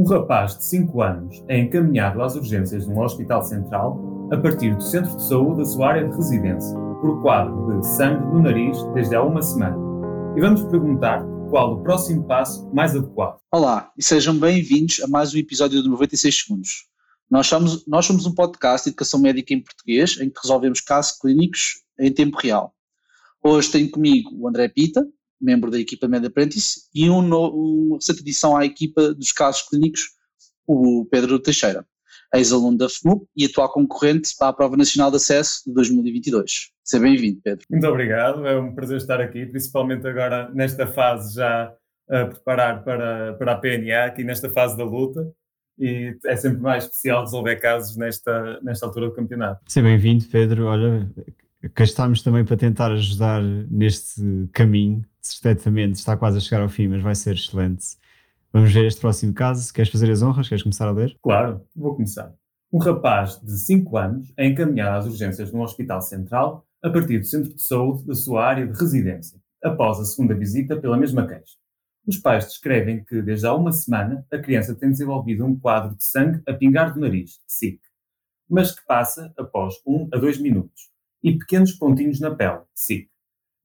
Um rapaz de 5 anos é encaminhado às urgências de um hospital central a partir do centro de saúde da sua área de residência, por quadro de sangue no nariz desde há uma semana. E vamos perguntar qual o próximo passo mais adequado. Olá e sejam bem-vindos a mais um episódio de 96 Segundos. Nós somos, nós somos um podcast de educação médica em português em que resolvemos casos clínicos em tempo real. Hoje tenho comigo o André Pita, membro da equipa Med Apprentice, e um no, uma recente adição à equipa dos casos clínicos, o Pedro Teixeira, ex-aluno da FMUP e atual concorrente para a Prova Nacional de Acesso de 2022. Seja bem-vindo, Pedro. Muito obrigado, é um prazer estar aqui, principalmente agora nesta fase já a preparar para, para a PNA, aqui nesta fase da luta. E é sempre mais especial resolver casos nesta, nesta altura do campeonato. Seja bem-vindo, Pedro. Olha, cá estamos também para tentar ajudar neste caminho certamente está quase a chegar ao fim, mas vai ser excelente. Vamos ver este próximo caso. Queres fazer as honras? Queres começar a ler? Claro, vou começar. Um rapaz de 5 anos é encaminhado às urgências de um hospital central a partir do centro de saúde da sua área de residência, após a segunda visita pela mesma queixa. Os pais descrevem que, desde há uma semana, a criança tem desenvolvido um quadro de sangue a pingar do nariz, SIC, mas que passa após 1 um a 2 minutos, e pequenos pontinhos na pele, SIC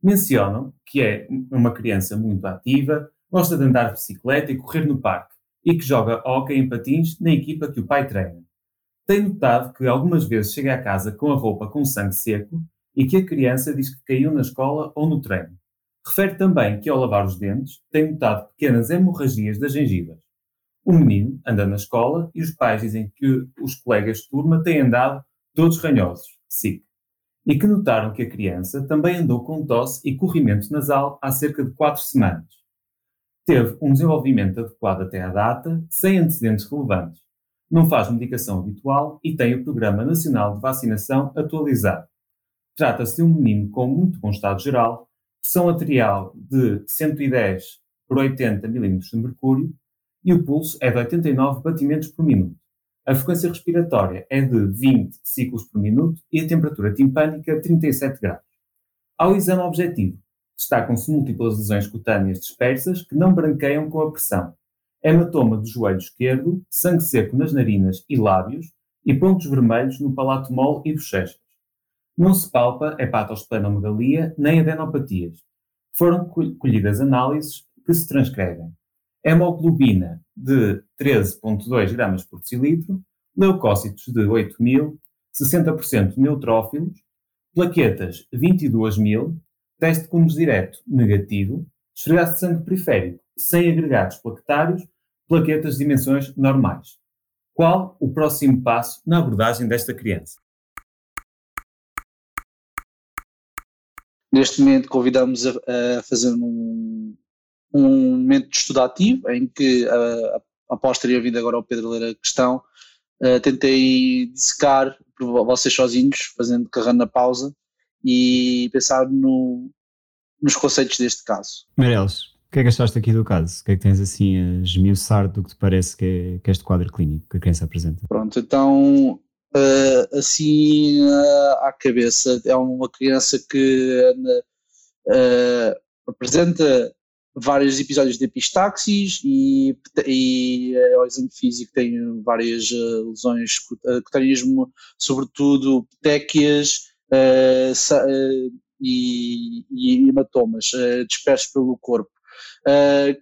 mencionam que é uma criança muito ativa, gosta de andar de bicicleta e correr no parque e que joga hóquei em patins na equipa que o pai treina. Tem notado que algumas vezes chega a casa com a roupa com sangue seco e que a criança diz que caiu na escola ou no treino. Refere também que ao lavar os dentes tem notado pequenas hemorragias das gengivas. O menino anda na escola e os pais dizem que os colegas de turma têm andado todos ranhosos, SIC e que notaram que a criança também andou com tosse e corrimento nasal há cerca de 4 semanas. Teve um desenvolvimento adequado até à data, sem antecedentes relevantes. Não faz medicação habitual e tem o Programa Nacional de Vacinação atualizado. Trata-se de um menino com muito bom estado geral, pressão arterial de 110 por 80 mm de mercúrio e o pulso é de 89 batimentos por minuto. A frequência respiratória é de 20 ciclos por minuto e a temperatura timpânica 37 graus. Ao exame objetivo, destacam-se múltiplas lesões cutâneas dispersas que não branqueiam com a pressão, hematoma do joelho esquerdo, sangue seco nas narinas e lábios e pontos vermelhos no palato mole e bochechas. Não se palpa hepatosplenomegalia nem adenopatias. Foram colhidas análises que se transcrevem hemoglobina de 13,2 gramas por decilitro, leucócitos de 8 mil, 60% neutrófilos, plaquetas 22 mil, teste de direto negativo, esfregaço de sangue periférico sem agregados plaquetários, plaquetas de dimensões normais. Qual o próximo passo na abordagem desta criança? Neste momento convidamos a, a fazer um, um momento de estudo ativo em que, uh, após terem ouvido agora o Pedro ler a questão, uh, tentei dissecar por vocês sozinhos, fazendo carreira na pausa e pensar no, nos conceitos deste caso. Meirelles, o que é que achaste aqui do caso? O que é que tens assim a esmiuçar do que te parece que é, que é este quadro clínico que a criança apresenta? Pronto, então uh, assim uh, à cabeça, é uma criança que uh, apresenta vários episódios de epistaxis e, e uh, o exame físico tem várias uh, lesões uh, cutanismo, sobretudo petequias uh, e, e, hematomas dispersos pelo corpo,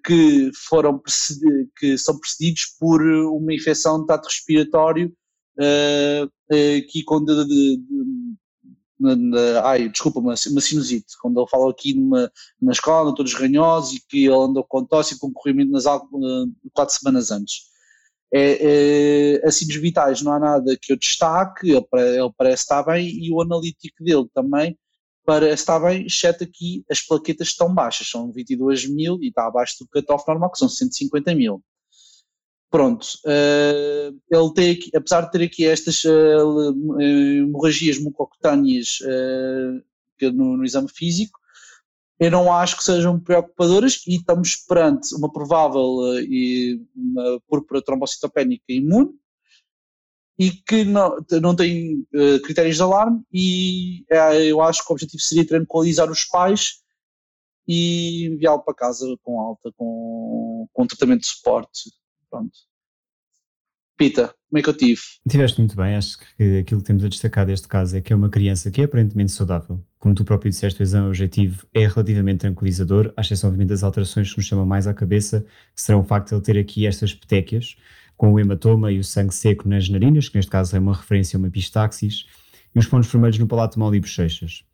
que foram que são precedidos por uma infecção de trato respiratório que quando de, de, na, na, ai, desculpa, uma, uma sinusite, quando ele fala aqui numa, na escola, todos ranhosos, e que ele andou com tosse e com corrimento nasal uh, quatro semanas antes. É, é, assim, dos vitais não há nada que eu destaque, ele, ele parece estar bem, e o analítico dele também parece estar bem, exceto aqui as plaquetas estão baixas, são 22 mil e está abaixo do cutoff normal, que são 150 mil. Pronto, uh, ele tem aqui, apesar de ter aqui estas uh, hemorragias mucocutâneas uh, no, no, exame físico, eu não acho que sejam preocupadoras e estamos perante uma provável e uma púrpura trombocitopénica imune e que não, não tem critérios de alarme e eu acho que o objetivo seria tranquilizar os pais e enviá-lo para casa com alta, com, com tratamento de suporte Pronto. Pita, como é que eu tive? Tiveste muito bem, acho que aquilo que temos a destacar deste caso é que é uma criança que é aparentemente saudável. Como tu próprio disseste, o exame objetivo é relativamente tranquilizador, à exceção obviamente das alterações que nos chamam mais à cabeça, que serão o facto de ele ter aqui estas petequias, com o hematoma e o sangue seco nas narinas, que neste caso é uma referência a uma epistaxis, e os pontos vermelhos no palato mole e bochechas.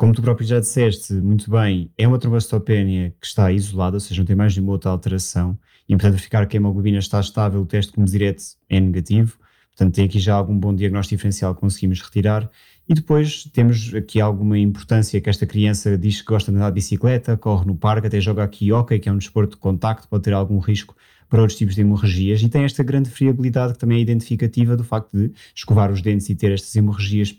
Como tu próprio já disseste muito bem, é uma trombocitopenia que está isolada, ou seja, não tem mais nenhuma outra alteração, e portanto verificar que a hemoglobina está estável, o teste como direto é negativo, portanto tem aqui já algum bom diagnóstico diferencial que conseguimos retirar, e depois temos aqui alguma importância que esta criança diz que gosta de andar de bicicleta, corre no parque, até joga aqui hockey, que é um desporto de contacto, pode ter algum risco para outros tipos de hemorragias, e tem esta grande friabilidade que também é identificativa do facto de escovar os dentes e ter estas hemorragias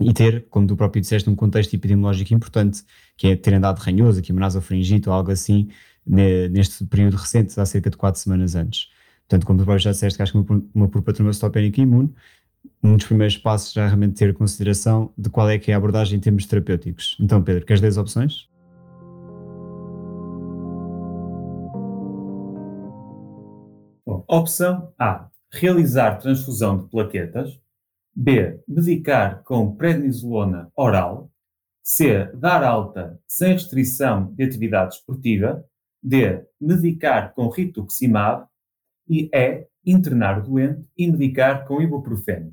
e ter, como tu próprio disseste, um contexto epidemiológico importante, que é ter andado ranhoso, aqui uma nasofaringite ou algo assim, neste período recente, há cerca de 4 semanas antes. Portanto, como tu próprio já disseste, que acho que uma, uma purpura imune, um dos primeiros passos já é realmente ter consideração de qual é que é a abordagem em termos terapêuticos. Então, Pedro, queres 10 opções? Opção A. Realizar transfusão de plaquetas. B. Medicar com prednisolona oral. C. Dar alta sem restrição de atividade esportiva. D. Medicar com rituximab. E E. Internar o doente e medicar com ibuprofeno.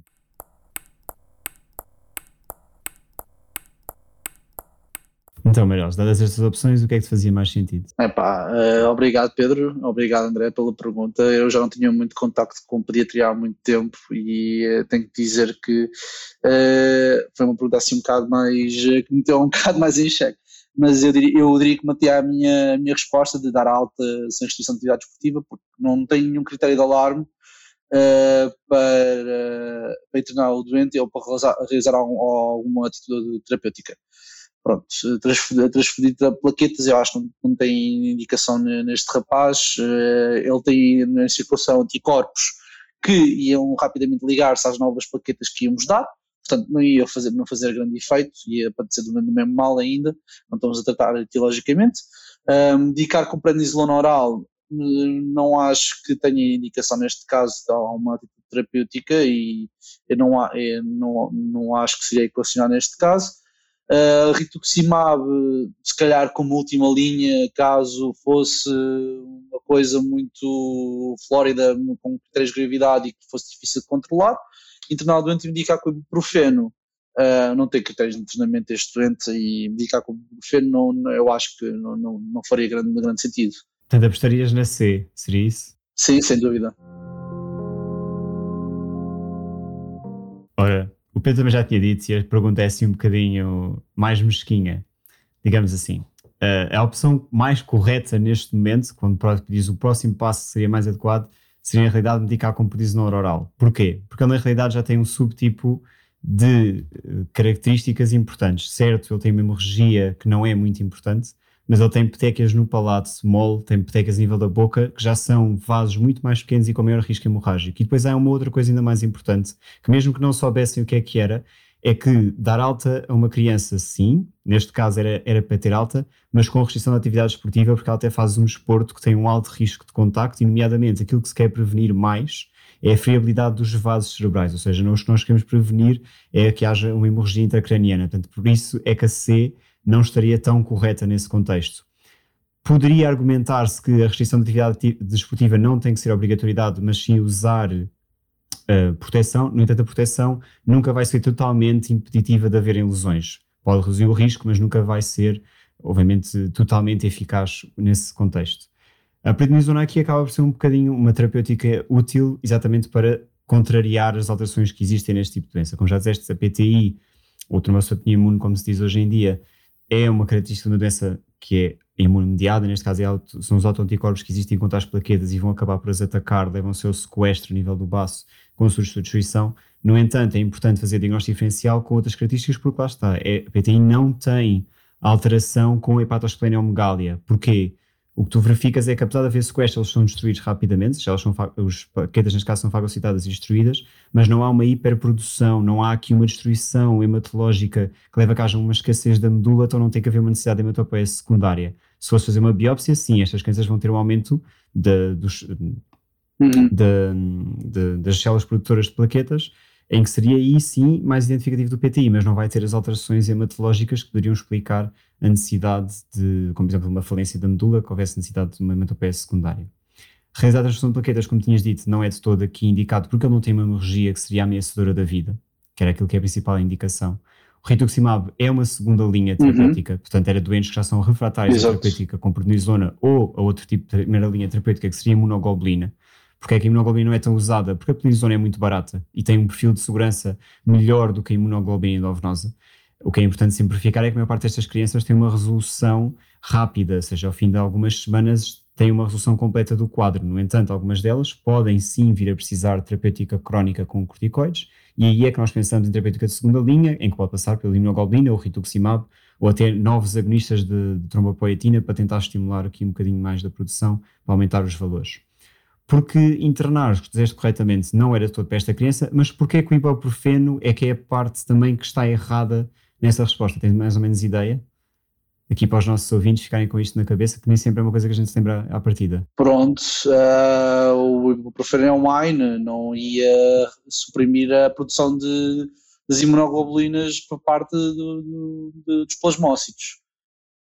Então, Meireles, dadas estas opções, o que é que fazia mais sentido? Epá, uh, obrigado Pedro, obrigado André pela pergunta. Eu já não tinha muito contacto com pediatria há muito tempo e uh, tenho que dizer que uh, foi uma pergunta assim um bocado mais, que me deu um bocado mais em xeque. Mas eu diria, eu diria que mantinha a minha, a minha resposta de dar alta sem restrição de atividade esportiva, porque não tenho nenhum critério de alarme para, para internar o doente ou para realizar, realizar algum, alguma atitude terapêutica pronto, transferir plaquetas eu acho que não, não tem indicação neste rapaz, eh, ele tem na circulação anticorpos que iam rapidamente ligar-se às novas plaquetas que íamos dar, portanto não ia fazer, não fazer grande efeito, ia padecer do mesmo mal ainda, não estamos a tratar etiologicamente. Um, medicar com prednisolona oral, não acho que tenha indicação neste caso de uma terapêutica e eu não, eu não, não acho que seria equacionar neste caso. Uh, rituximab, se calhar como última linha, caso fosse uma coisa muito flórida, com de gravidade e que fosse difícil de controlar. Internal doente medicar com ibuprofeno, uh, não tem critérios de internamento deste doente e medicar com ibuprofeno, não, eu acho que não, não, não faria grande, grande sentido. Portanto, apostarias na C, seria isso? Sim, sem dúvida. Ora, o Pedro também já tinha dito, e a pergunta é assim um bocadinho mais mesquinha, digamos assim. Uh, a opção mais correta neste momento, quando diz o próximo passo seria mais adequado, seria na realidade medicar com prednisona oral. Porquê? Porque ele na realidade já tem um subtipo de uh, características importantes. Certo, ele tem hemorragia que não é muito importante, mas ele tem petequias no palato mole, tem petequias a nível da boca, que já são vasos muito mais pequenos e com maior risco hemorrágico. E depois há uma outra coisa ainda mais importante, que mesmo que não soubessem o que é que era, é que dar alta a uma criança, sim, neste caso era, era para ter alta, mas com restrição de atividade esportiva, porque ela até faz um desporto que tem um alto risco de contacto, e nomeadamente aquilo que se quer prevenir mais é a friabilidade dos vasos cerebrais, ou seja, nós, o que nós queremos prevenir é que haja uma hemorragia intracraniana. Portanto, por isso é que a C não estaria tão correta nesse contexto. Poderia argumentar-se que a restrição de atividade desportiva não tem que ser obrigatoriedade, mas sim usar uh, proteção. No entanto, a proteção nunca vai ser totalmente impeditiva de haverem lesões. Pode reduzir o risco, mas nunca vai ser, obviamente, totalmente eficaz nesse contexto. A prednisona aqui acaba por ser um bocadinho uma terapêutica útil exatamente para contrariar as alterações que existem neste tipo de doença. Como já disseste, a PTI, ou trombocitopenia imune, como se diz hoje em dia, é uma característica uma doença que é imunomediada, neste caso é auto, são os autoanticorpos que existem contra as plaquetas e vão acabar por as atacar, levam o seu sequestro a nível do baço com a sua destruição. No entanto, é importante fazer diagnóstico diferencial com outras características, porque lá está, é, a PTI não tem alteração com hepatosplenomegalia. Porquê? O que tu verificas é que apesar de haver sequestros, eles são destruídos rapidamente, já eles são, os paquetes neste caso são fagocitadas e destruídas, mas não há uma hiperprodução, não há aqui uma destruição hematológica que leva a que haja uma escassez da medula, então não tem que haver uma necessidade de hematopoia secundária. Se fosse fazer uma biópsia, sim, estas crianças vão ter um aumento de, dos, uhum. de, de, das células produtoras de plaquetas, em que seria aí sim mais identificativo do PTI, mas não vai ter as alterações hematológicas que poderiam explicar a necessidade de, como por exemplo, uma falência da medula, que houvesse necessidade de uma hematopeia secundária. Realizar a transfusão de plaquetas, como tinhas dito, não é de todo aqui indicado porque ele não tem uma hemorragia que seria ameaçadora da vida, que era aquilo que é a principal indicação. O rituximab é uma segunda linha uhum. terapêutica, uhum. portanto, era doentes que já são refratários à terapêutica com prednisona ou a outro tipo de primeira linha terapêutica que seria imunoglobulina. Porque é que a imunoglobulina não é tão usada? Porque a prednisona é muito barata e tem um perfil de segurança melhor do que a imunoglobulina endovenosa. O que é importante simplificar é que a maior parte destas crianças tem uma resolução rápida, ou seja, ao fim de algumas semanas tem uma resolução completa do quadro. No entanto, algumas delas podem sim vir a precisar de terapêutica crónica com corticoides e aí é que nós pensamos em terapêutica de segunda linha, em que pode passar pela imunoglobulina ou rituximab, ou até novos agonistas de, de trombopoetina para tentar estimular aqui um bocadinho mais da produção, para aumentar os valores. Porque internar, dizeste corretamente, não era todo para esta criança, mas porque é que o ibuprofeno é que é a parte também que está errada nessa resposta? Tens mais ou menos ideia? aqui para os nossos ouvintes ficarem com isto na cabeça, que nem sempre é uma coisa que a gente se lembra à partida. Pronto, uh, o ibuprofeno online não ia suprimir a produção de, das imunoglobulinas por parte do, do, dos plasmócitos.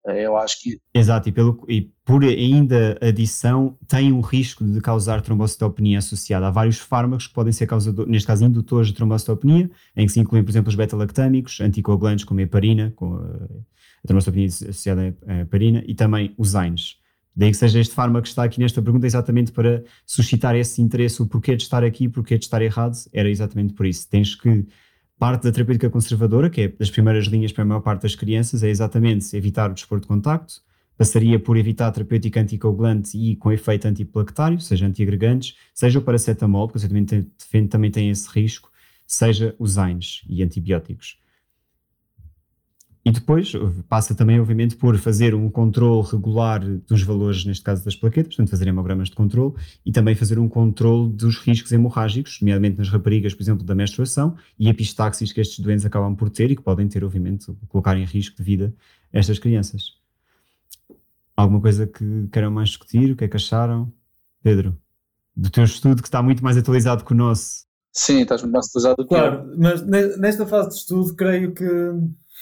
Eh, eu acho que. Exato, e, pelo, e por ainda adição, tem um risco de causar trombocitopenia associada. Há vários fármacos que podem ser causadores, neste caso, indutores de trombocitopenia, em que se incluem, por exemplo, os beta-lactâmicos, anticoagulantes como a heparina, com, a trombocitopenia associada à heparina, e também os AINES. Daí que seja este fármaco que está aqui nesta pergunta exatamente para suscitar esse interesse, o porquê de estar aqui, porquê de estar errado, era exatamente por isso. Tens que, parte da terapêutica conservadora, que é das primeiras linhas para a maior parte das crianças, é exatamente evitar o desporto de contacto, passaria por evitar a terapêutica anticoagulante e com efeito antiplaquetário, seja antiagregantes, seja o paracetamol, porque também tem, também tem esse risco, seja os AINES e antibióticos. E depois passa também, obviamente, por fazer um controle regular dos valores, neste caso das plaquetas, portanto, fazer hemogramas de controle e também fazer um controle dos riscos hemorrágicos, nomeadamente nas raparigas, por exemplo, da menstruação e epistaxis que estes doentes acabam por ter e que podem ter, obviamente, colocar em risco de vida estas crianças. Alguma coisa que queiram mais discutir? O que é que acharam? Pedro, do teu estudo que está muito mais atualizado que o nosso. Sim, estás muito mais atualizado que Claro, mas nesta fase de estudo creio que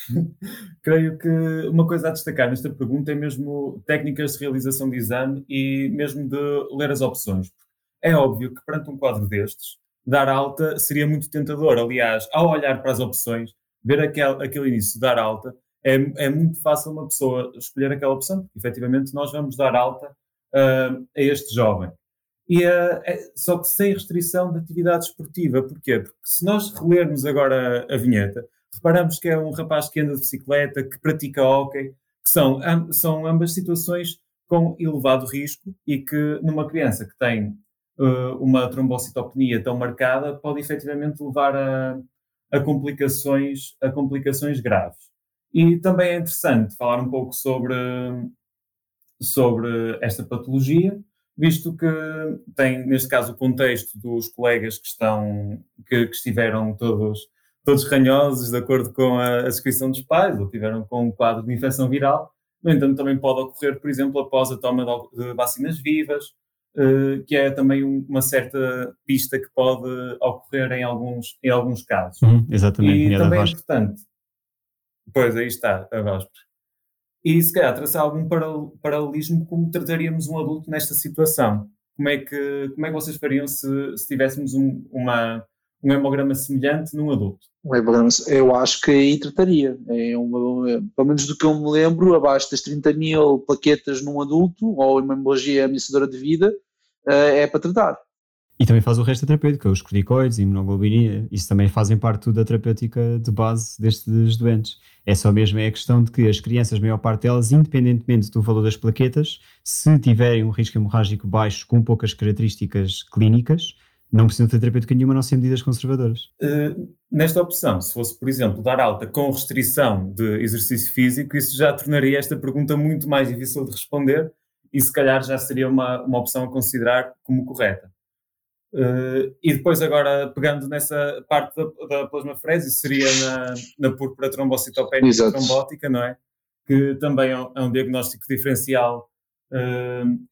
Creio que uma coisa a destacar nesta pergunta é mesmo técnicas de realização de exame e mesmo de ler as opções. É óbvio que perante um quadro destes, dar alta seria muito tentador. Aliás, ao olhar para as opções, ver aquele, aquele início, dar alta, é, é muito fácil uma pessoa escolher aquela opção, porque efetivamente nós vamos dar alta uh, a este jovem. E, uh, é, só que sem restrição de atividade esportiva. Porquê? Porque se nós relermos agora a, a vinheta, reparamos que é um rapaz que anda de bicicleta, que pratica hóquei, que são, são ambas situações com elevado risco e que numa criança que tem uh, uma trombocitopenia tão marcada pode efetivamente levar a, a, complicações, a complicações graves. E também é interessante falar um pouco sobre, sobre esta patologia, visto que tem, neste caso, o contexto dos colegas que, estão, que, que estiveram todos todos ranhosos, de acordo com a, a descrição dos pais, ou tiveram com um quadro de infecção viral. No entanto, também pode ocorrer, por exemplo, após a toma de, vacinas vivas, uh, que é também um, uma certa pista que pode ocorrer em alguns, em alguns casos. Uhum, exatamente. E também é importante. Pois, aí está, a Vosper. E se calhar traçar algum paralelismo como trataríamos um adulto nesta situação. Como é que, como é que vocês fariam se, se tivéssemos um, uma, um hemograma semelhante num adulto? Um hemograma, eu acho que aí trataria. É uma, pelo menos do que eu me lembro, abaixo das 30 mil plaquetas num adulto, ou uma hemorragia ameaçadora de vida, eh, é para tratar. E também faz o resto da terapêutica, os corticoides, imunoglobulina, isso também fazem parte da terapêutica de base destes doentes. É só mesmo é a questão de que as crianças, a maior parte delas, independentemente do valor das plaquetas, se tiverem um risco hemorrágico baixo com poucas características clínicas, não precisam ter terapêutica nenhuma, não ser medidas conservadoras. Uh, nesta opção, se fosse, por exemplo, dar alta com restrição de exercício físico, isso já tornaria esta pergunta muito mais difícil de responder e se calhar já seria uma, uma opção a considerar como correta. Uh, e depois agora, pegando nessa parte da, da plasmafrese, seria na, na púrpura trombocitopénica trombótica, não é? Que também é um, é um diagnóstico diferencial uh,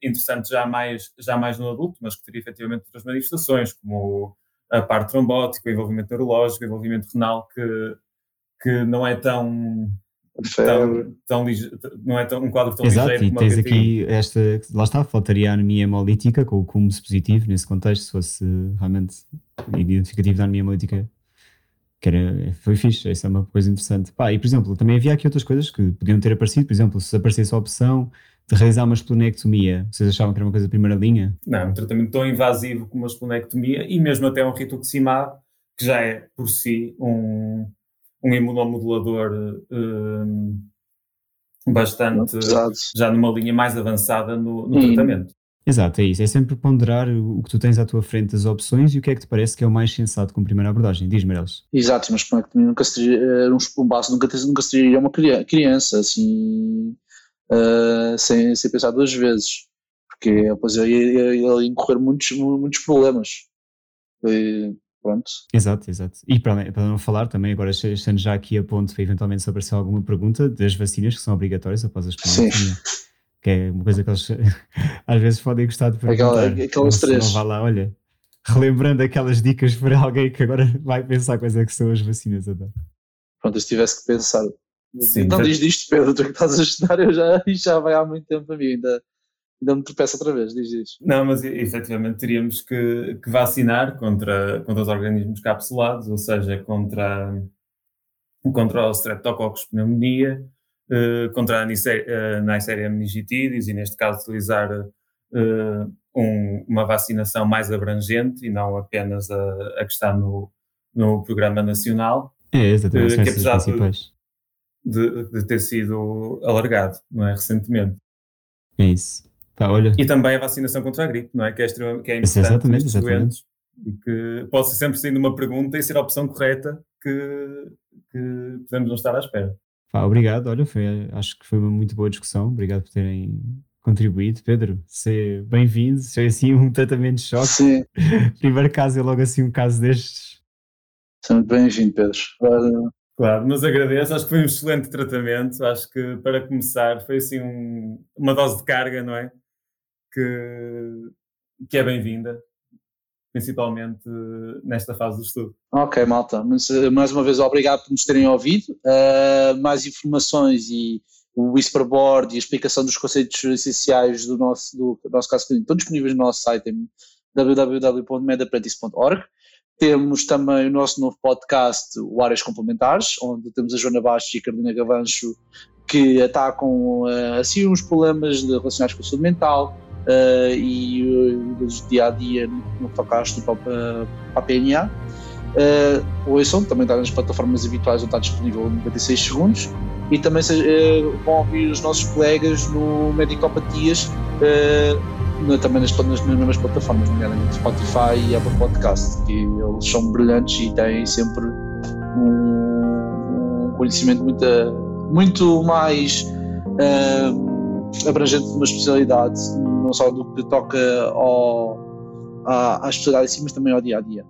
interessante já mais, já mais no adulto, mas que teria efetivamente outras manifestações, como a parte trombótica, o envolvimento neurológico, o envolvimento renal, que, que não é tão Tão, tão, não é tão, um quadro tão Exato, ligeiro e tens aqui esta, lá está, faltaria a anemia hemolítica com o cúmulo positivo nesse contexto, se fosse realmente identificativo da anemia hemolítica, que era, foi fixe, isso é uma coisa interessante. Pá, e por exemplo, também havia aqui outras coisas que podiam ter aparecido, por exemplo, se aparecesse a opção de realizar uma esplenectomia, vocês achavam que era uma coisa de primeira linha? Não, um tratamento tão invasivo como uma esplenectomia e mesmo até um rituximab, que já é por si um um imunomodulador um, bastante já numa linha mais avançada no, no tratamento. Exato, é isso. É sempre ponderar o que tu tens à tua frente das opções e o que é que te parece que é o mais sensato como primeira abordagem. Diz-me, Meirelles. Exato, mas como é que nunca seria, eh, um base nunca, nunca seria uma criança, assim, uh, sem, sem pensar duas vezes, porque depois ele ia incorrer muitos, muitos problemas. E, Pronto. Exato, exato. E para, para não falar também, agora estando já aqui a ponto, eventualmente se aparecer alguma pergunta das vacinas que são obrigatórias após as pandemias. Que é uma coisa que eles às vezes podem gostar de perguntar. Aquela, aquelas três. Não vá lá, olha, relembrando aquelas dicas para alguém que agora vai pensar quais é que são as vacinas a dar. Pronto, se tivesse que pensar. Sim, não diz disto, Pedro, tu que estás a estudar, eu já, já vai há muito tempo a mim, ainda ainda me tropeço outra vez, diz isso. Não, mas efetivamente teríamos que, que, vacinar contra, contra os organismos capsulados, ou seja, contra, contra o Streptococcus pneumonia, contra a Neisseria meningitidis e, neste caso, utilizar eh, um, uma vacinação mais abrangente e não apenas a, a que está no, no Programa Nacional. É, exatamente, eh, que apesar de, de, de, ter sido alargado, não é, recentemente. É isso. Tá, olha. E também a vacinação contra a gripe, não é? Que é, que é importante exatamente, exatamente. e que pode ser sempre sendo uma pergunta e ser a opção correta que, que podemos não estar à espera. Pá, obrigado, olha, foi, acho que foi uma muito boa discussão, obrigado por terem contribuído. Pedro, ser bem-vindo, foi assim um tratamento de choque. Sim. Primeiro caso é logo assim um caso destes. Sempre bem-vindo, Pedro. Claro, mas agradeço, acho que foi um excelente tratamento, acho que para começar foi assim um, uma dose de carga, não é? que, que é bem-vinda, principalmente nesta fase do estudo. Ok, malta. Mas, eh, mais uma vez, obrigado por nos terem ouvido. Uh, mais informações e o Whisperboard e a explicação dos conceitos essenciais do nosso, do, do nosso caso clínico estão disponíveis no nosso site em www.medaprentis.org. Temos também o nosso novo podcast, o Áreas Complementares, onde temos a Joana Bastos e a Carolina Gavancho que atacam assim uns problemas relacionados com a saúde mental, uh, e uh, dia a dia no que toca a para, para a PNA. Uh, ouçam, também está nas plataformas habituais onde está disponível em 96 segundos e também uh, vão ouvir os nossos colegas no Medicopatias uh, também nas, nas, mesmas plataformas, nomeadamente Spotify e Apple Podcast, que eles são brilhantes e têm sempre um, um conhecimento muito, muito mais uh, abrangente de uma especialidade não só do que toca ao, à, à especialidade em si, mas também ao dia a dia.